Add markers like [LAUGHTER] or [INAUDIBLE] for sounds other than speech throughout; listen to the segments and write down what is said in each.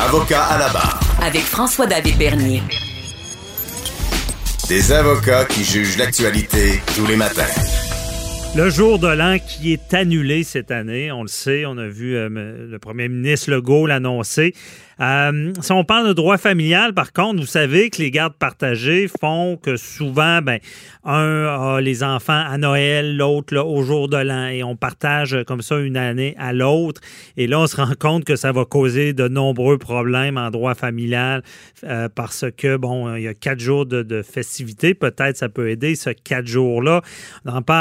Avocat à la barre. Avec François-David Bernier. Des avocats qui jugent l'actualité tous les matins. Le jour de l'an qui est annulé cette année, on le sait, on a vu euh, le premier ministre Legault l'annoncer. Euh, si on parle de droit familial, par contre, vous savez que les gardes partagées font que souvent, ben, un a les enfants à Noël, l'autre au jour de l'an, et on partage comme ça une année à l'autre. Et là, on se rend compte que ça va causer de nombreux problèmes en droit familial euh, parce que, bon, il y a quatre jours de, de festivités. Peut-être ça peut aider ce quatre jours-là.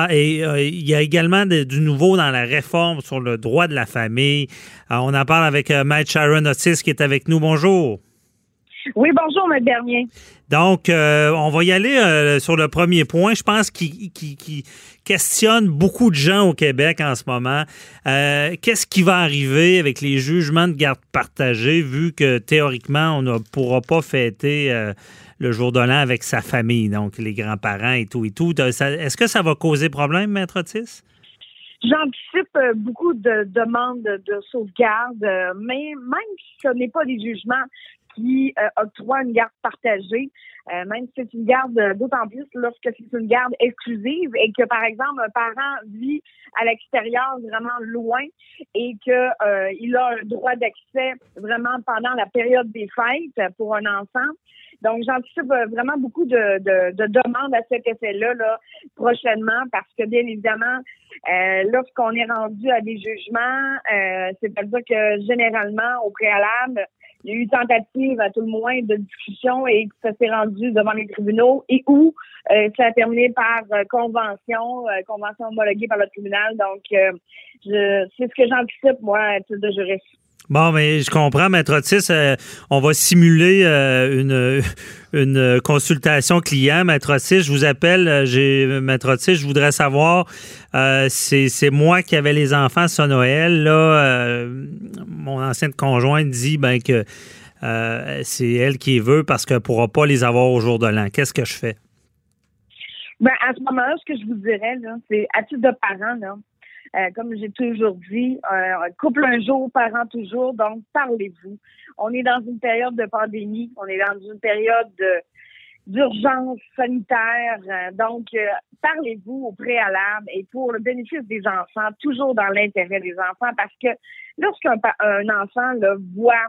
Et euh, il y a également du nouveau dans la réforme sur le droit de la famille. on en parle avec Matt Sharon Otis qui est avec nous. Bonjour. Oui, bonjour, M. Bernier. Donc, euh, on va y aller euh, sur le premier point. Je pense qu'il qui, questionne beaucoup de gens au Québec en ce moment. Euh, qu'est-ce qui va arriver avec les jugements de garde partagée, vu que théoriquement, on ne pourra pas fêter le jour de l'an avec sa famille, donc les grands-parents et tout et tout. Est-ce que ça va causer problème, Maître Otis? J'anticipe euh, beaucoup de demandes de sauvegarde, euh, mais même si ce n'est pas des jugements qui euh, octroient une garde partagée, même si c'est une garde d'autant plus lorsque c'est une garde exclusive et que, par exemple, un parent vit à l'extérieur, vraiment loin, et que il a un droit d'accès vraiment pendant la période des fêtes pour un enfant. Donc, j'anticipe vraiment beaucoup de, de, de, demandes à cet effet-là là, prochainement parce que, bien évidemment, euh, lorsqu'on est rendu à des jugements, euh, c'est-à-dire que généralement, au préalable, il y a eu tentative à tout le moins de discussion et que ça s'est rendu devant les tribunaux et où euh, ça a terminé par convention, convention homologuée par le tribunal. Donc, je, c'est ce que j'anticipe, moi, à titre de juriste. Bon, mais je comprends, Maître Otis. Euh, on va simuler euh, une, [LAUGHS] une consultation client. Maître Otis, je vous appelle. Euh, Maître Otis, je voudrais savoir, c'est moi qui avais les enfants ce Noël. Là, mon ancienne conjointe dit ben, que c'est elle qui veut parce qu'elle ne pourra pas les avoir au jour de l'an. Qu'est-ce que je fais? Ben, à ce moment-là, ce que je vous dirais, c'est à titre de parent, là, euh, comme j'ai toujours dit, euh, couple un jour, parent toujours. Donc, parlez-vous. On est dans une période de pandémie. On est dans une période d'urgence sanitaire. Euh, donc, parlez-vous au préalable et pour le bénéfice des enfants, toujours dans l'intérêt des enfants, parce que lorsqu'un un enfant le voit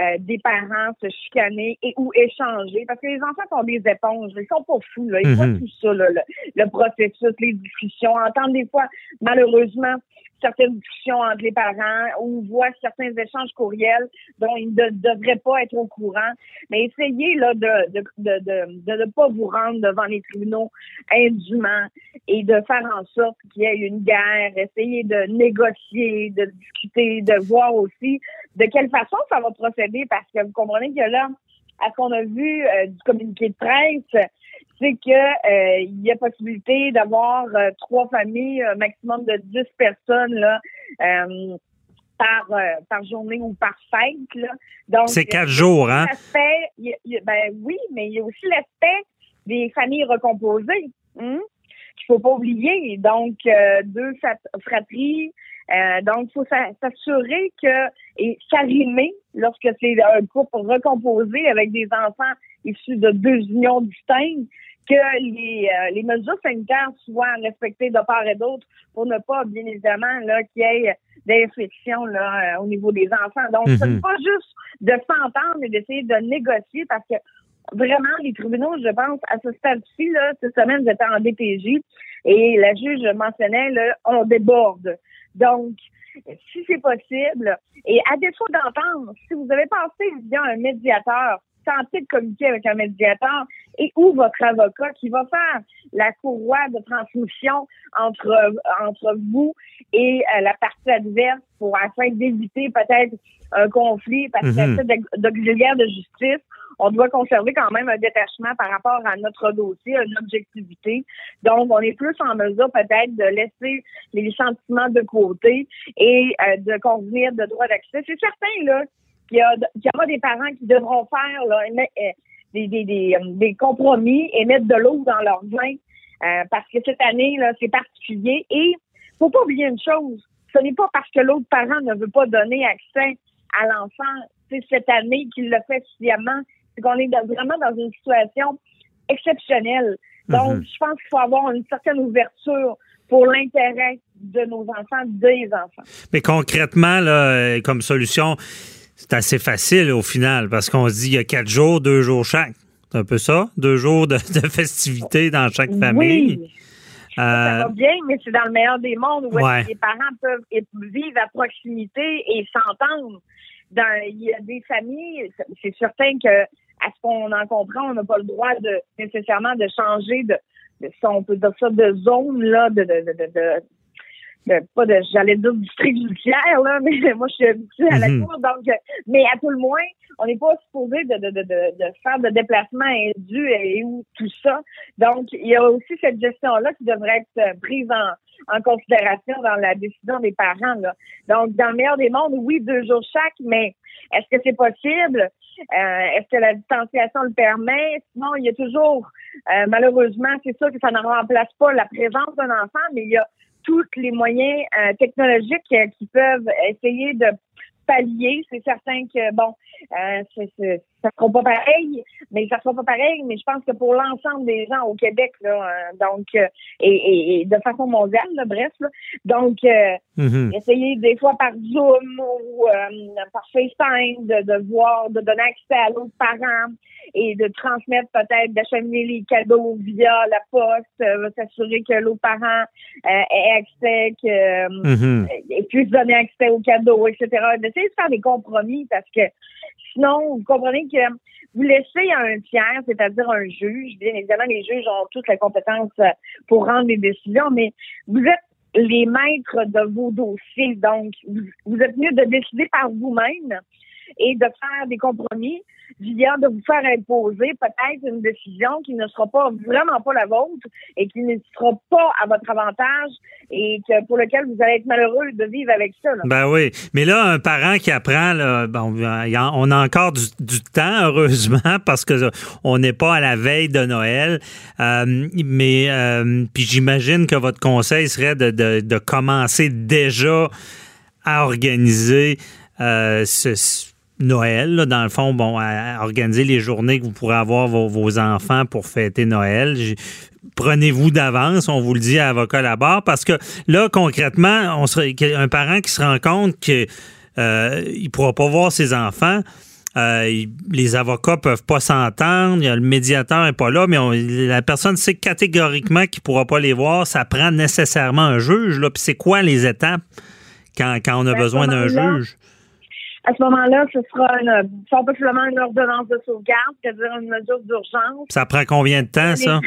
euh, des parents se chicaner et ou échanger. Parce que les enfants sont des éponges, ils sont pas fous, là. Ils voient mhm. tout ça, le, le, processus, les discussions, entendent des fois, malheureusement, certaines discussions entre les parents ou voit certains échanges courriels dont ils ne devraient pas être au courant. Mais essayez là de de, de, de, ne pas vous rendre devant les tribunaux indûment et de faire en sorte qu'il y ait une guerre. Essayez de négocier, de discuter, de voir aussi de quelle façon ça va procéder? Parce que vous comprenez que là, à ce qu'on a vu euh, du communiqué de presse, c'est que euh, il y a possibilité d'avoir euh, trois familles, un maximum de dix personnes là. Euh, par, par journée ou par fête. Là. Donc, c'est quatre jours, hein? ben oui, mais il y a aussi l'aspect des familles recomposées. Hein? qu'il faut pas oublier. Donc, deux fratries. Donc, il faut s'assurer que, et s'arrimer lorsque c'est un couple recomposé avec des enfants issus de deux unions distinctes, que les, euh, les mesures sanitaires soient respectées de part et d'autre pour ne pas, bien évidemment, là, qu'il y ait d'infections là, euh, au niveau des enfants. Donc, ce n'est mhm. pas juste de s'entendre et d'essayer de négocier parce que vraiment, les tribunaux, je pense, à ce stade-ci, là, cette semaine, j'étais en DPJ et la juge mentionnait, là, on déborde. Donc, si c'est possible, et à défaut d'entendre, si vous avez pensé via un médiateur, tenter de communiquer avec un médiateur et ou votre avocat qui va faire la courroie de transmission entre entre vous et euh, la partie adverse pour afin d'éviter peut-être un conflit? Parce que mm d'auxiliaire de justice on doit conserver quand même un détachement par rapport à notre dossier, une objectivité. Donc, on est plus en mesure peut-être de laisser les sentiments de côté et euh, de convenir de droit d'accès. C'est certain, là, qu'il y, aura des parents qui devront faire là, euh, des, des, des, euh, des, compromis et mettre de l'eau dans leur vin parce que cette année, là, c'est particulier. Et faut pas oublier une chose, ce n'est pas parce que l'autre parent ne veut pas donner accès à l'enfant, cette année qu'il le fait sciemment c'est qu'on est vraiment dans une situation exceptionnelle. Donc, mhm. je pense qu'il faut avoir une certaine ouverture pour l'intérêt de nos enfants, des enfants. Mais concrètement, là, comme solution, c'est assez facile au final parce qu'on se dit il y a quatre jours, deux jours chaque. C'est un peu ça? Deux jours de, festivités dans chaque famille. Oui. Ça va euh, bien, mais c'est dans le meilleur des mondes où les parents peuvent vivre à proximité et s'entendre. il y a des familles, c'est certain que à ce qu'on en comprend, on n'a pas le droit de nécessairement de changer de, de si on peut dire ça, de zone là, de, de, de, de pas de j'allais dire district judiciaire là mais [LAUGHS] moi je suis habituée à la mhm. cour donc mais à tout le moins on n'est pas supposé de, de, de, de, faire de déplacements indus et, ou tout ça donc il y a aussi cette gestion là qui devrait être prise en, en considération dans la décision des parents là donc dans le meilleur des mondes oui deux jours chaque mais est-ce que c'est possible? Euh, est-ce que la distanciation le permet? Sinon, il y a toujours, euh, malheureusement, c'est sûr que ça ne remplace pas la présence d'un enfant, mais il y a tous les moyens euh, technologiques qui peuvent essayer de pallier. C'est certain que, bon, euh, ça sera pas pareil, mais ça sera pas pareil, mais je pense que pour l'ensemble des gens au Québec, là, euh, donc, euh, et, de façon mondiale, bref, donc, euh, mm-hmm. essayer des fois par Zoom ou par FaceTime de, de voir, de donner accès à l'autre parent et de transmettre peut-être, d'acheminer les cadeaux via la poste, s'assurer que l'autre parent ait accès, que, mm-hmm. et puisse donner accès aux cadeaux, etc. D'essayer de faire des compromis parce que sinon, vous comprenez que vous laissez un tiers, c'est-à-dire un juge, bien évidemment, les juges ont toutes les compétences euh, pour rendre des décisions, mais vous êtes les maîtres de vos dossiers. Donc, vous, êtes mieux de décider par vous-même et de faire des compromis de vous faire imposer peut-être une décision qui ne sera pas vraiment pas la vôtre et qui ne sera pas à votre avantage et que pour lequel vous allez être malheureux de vivre avec ça. Ben oui, mais là un parent qui apprend, là, bon, on a encore du, temps [LAUGHS] heureusement parce que on n'est pas à la veille de Noël, euh, mais euh, puis j'imagine que votre conseil serait de, de, de commencer déjà à organiser euh, ce Noël, dans le fond, bon, à organiser les journées que vous pourrez avoir vos, enfants pour fêter Noël. Prenez-vous d'avance, on vous le dit à avocat là-bas, parce que là, concrètement, on serait, un parent qui se rend compte qu'il euh, ne pourra pas voir ses enfants, euh, les avocats peuvent pas s'entendre, le médiateur n'est pas là, mais la personne sait catégoriquement qu'il ne pourra pas les voir. Ça prend nécessairement un juge. Là. Puis c'est quoi les étapes quand, quand on a ben, besoin d'un juge? À ce moment-là, ce sera une, simplement une ordonnance de sauvegarde, c'est-à-dire une mesure d'urgence. Ça prend combien de temps, ça?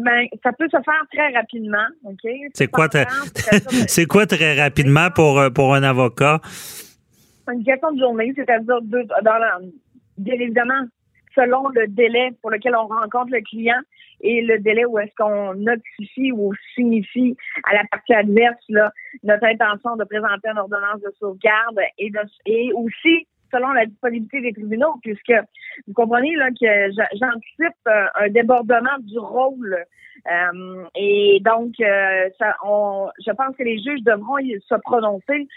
Ben, ça peut se faire très rapidement, OK? C'est quoi, [LAUGHS] c'est quoi très rapidement pour, euh, pour un avocat? Une question de journée, c'est-à-dire deux, dans la, bien évidemment, selon le délai pour lequel on rencontre le client et le délai où est-ce qu'on notifie ou signifie à la partie adverse là, notre intention de présenter une ordonnance de sauvegarde et, et aussi selon la disponibilité des tribunaux, puisque vous comprenez là que j'anticipe euh, un débordement du rôle. Euh, et donc, euh, ça, on, je pense que les juges devront se prononcer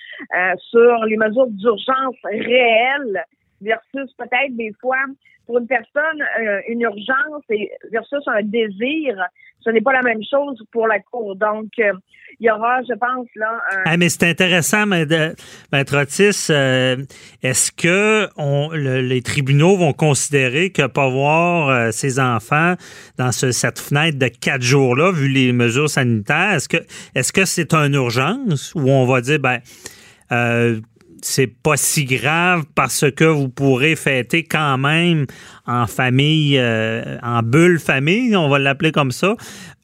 sur les mesures d'urgence réelles versus peut-être des fois pour une personne euh, une urgence et versus un désir, ce n'est pas la même chose pour la cour. Donc euh, il y aura, je pense là. Un... Ah, mais c'est intéressant, Maître Otis. Euh, est-ce que les tribunaux vont considérer que pas voir ses enfants dans cette fenêtre de quatre jours-là, vu les mesures sanitaires, est-ce que est-ce que c'est une urgence ou on va dire ben c'est pas si grave parce que vous pourrez fêter quand même en famille, euh, en bulle famille, on va l'appeler comme ça,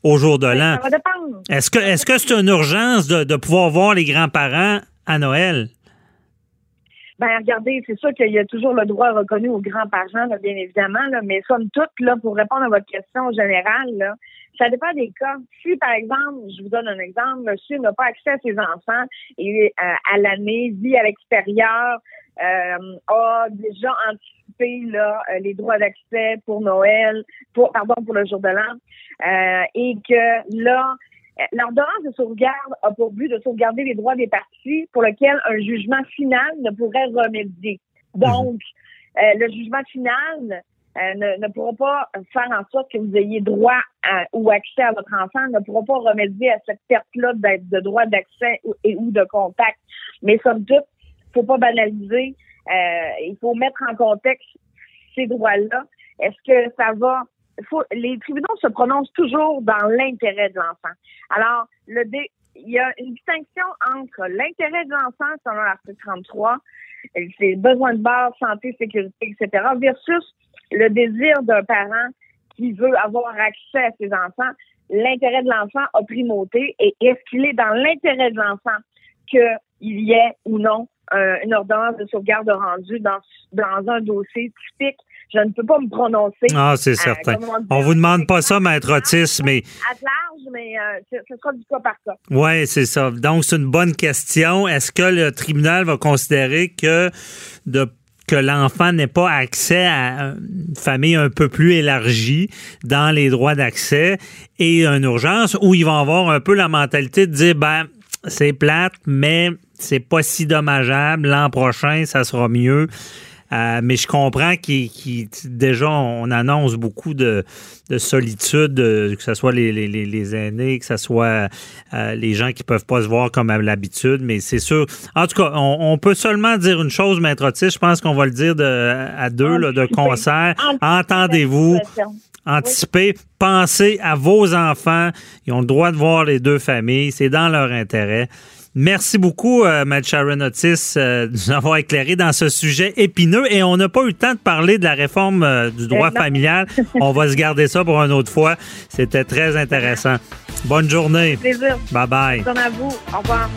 au jour de l'an. Ça va dépendre. Est-ce que est-ce que c'est une urgence de, de pouvoir voir les grands-parents à Noël? Ben, regardez, c'est sûr qu'il y a toujours le droit reconnu aux grands-parents, bien évidemment, là, mais somme toute, là, pour répondre à votre question générale, là, ça dépend des cas. Si, par exemple, je vous donne un exemple, monsieur n'a pas accès à ses enfants et euh, à l'année, vit à l'extérieur, euh, a déjà anticipé là, euh, les droits d'accès pour Noël, pour pardon, pour le jour de l'an, euh, et que là, L'ordonnance de sauvegarde a pour but de sauvegarder les droits des parties pour lesquels un jugement final ne pourrait remédier. Donc, euh, le jugement final euh, ne, ne pourra pas faire en sorte que vous ayez droit à- ou accès à votre enfant, ne pourra pas remédier à cette perte-là de droit d'accès ou- et ou de contact. Mais somme toute, faut pas banaliser. Euh, il faut mettre en contexte ces droits-là. Est-ce que ça va faut, les tribunaux se prononcent toujours dans l'intérêt de l'enfant. Alors, le dé- il y a une distinction entre l'intérêt de l'enfant, selon l'article 33, et ses besoins de base, santé, sécurité, etc., versus le désir d'un parent qui veut avoir accès à ses enfants. L'intérêt de l'enfant a primauté et est-ce qu'il est dans l'intérêt de l'enfant qu'il y ait ou non euh, une ordonnance de sauvegarde rendue dans, dans un dossier typique? Je ne peux pas me prononcer. Ah, c'est euh, certain. On vous demande pas ça, maître Otis, mais à large, mais euh, ce ce sera du cas par cas. Oui, c'est ça. Donc, c'est une bonne question. Est-ce que le tribunal va considérer que de que l'enfant n'ait pas accès à une famille un peu plus élargie dans les droits d'accès et une urgence où ils vont avoir un peu la mentalité de dire ben c'est plate mais c'est pas si dommageable l'an prochain ça sera mieux euh, mais je comprends qu'il déjà on annonce beaucoup de, de solitude, euh, que ce soit les, les, les- les aînés, que ce soit euh, les gens qui peuvent pas se voir comme à l'habitude. Mais c'est sûr. En tout cas, on, on peut seulement dire une chose, Maître Otis. Je pense qu'on va le dire de, à deux là, de concert. Entendez-vous. Anticipez, pensez à vos enfants. Ils ont le droit de voir les deux familles. C'est dans leur intérêt. Merci beaucoup, euh, Matt Sharon Otis, euh, de nous avoir éclairé dans ce sujet épineux. Et on n'a pas eu le temps de parler de la réforme euh, du droit non. familial. [LAUGHS] On va se garder ça pour une autre fois. C'était très intéressant. Bonne journée. Plaisir. Bye bye. Bonne à vous. Au revoir.